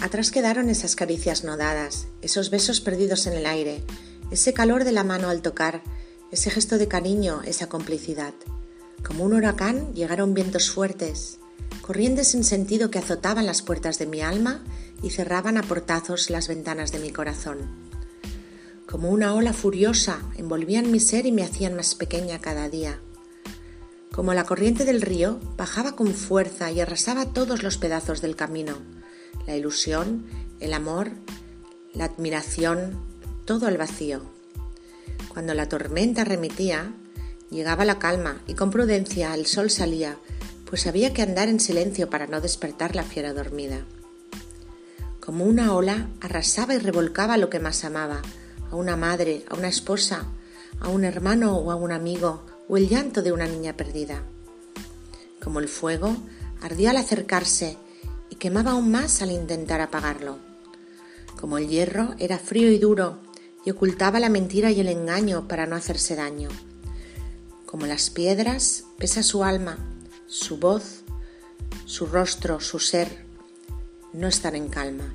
Atrás quedaron esas caricias no dadas, esos besos perdidos en el aire, ese calor de la mano al tocar, ese gesto de cariño, esa complicidad. Como un huracán llegaron vientos fuertes, corrientes sin sentido que azotaban las puertas de mi alma y cerraban a portazos las ventanas de mi corazón. Como una ola furiosa envolvían mi ser y me hacían más pequeña cada día. Como la corriente del río, bajaba con fuerza y arrasaba todos los pedazos del camino la ilusión, el amor, la admiración, todo al vacío. Cuando la tormenta remitía, llegaba la calma y con prudencia el sol salía, pues había que andar en silencio para no despertar la fiera dormida. Como una ola, arrasaba y revolcaba lo que más amaba, a una madre, a una esposa, a un hermano o a un amigo, o el llanto de una niña perdida. Como el fuego, ardía al acercarse quemaba aún más al intentar apagarlo. Como el hierro era frío y duro y ocultaba la mentira y el engaño para no hacerse daño. Como las piedras pesa su alma, su voz, su rostro, su ser, no están en calma.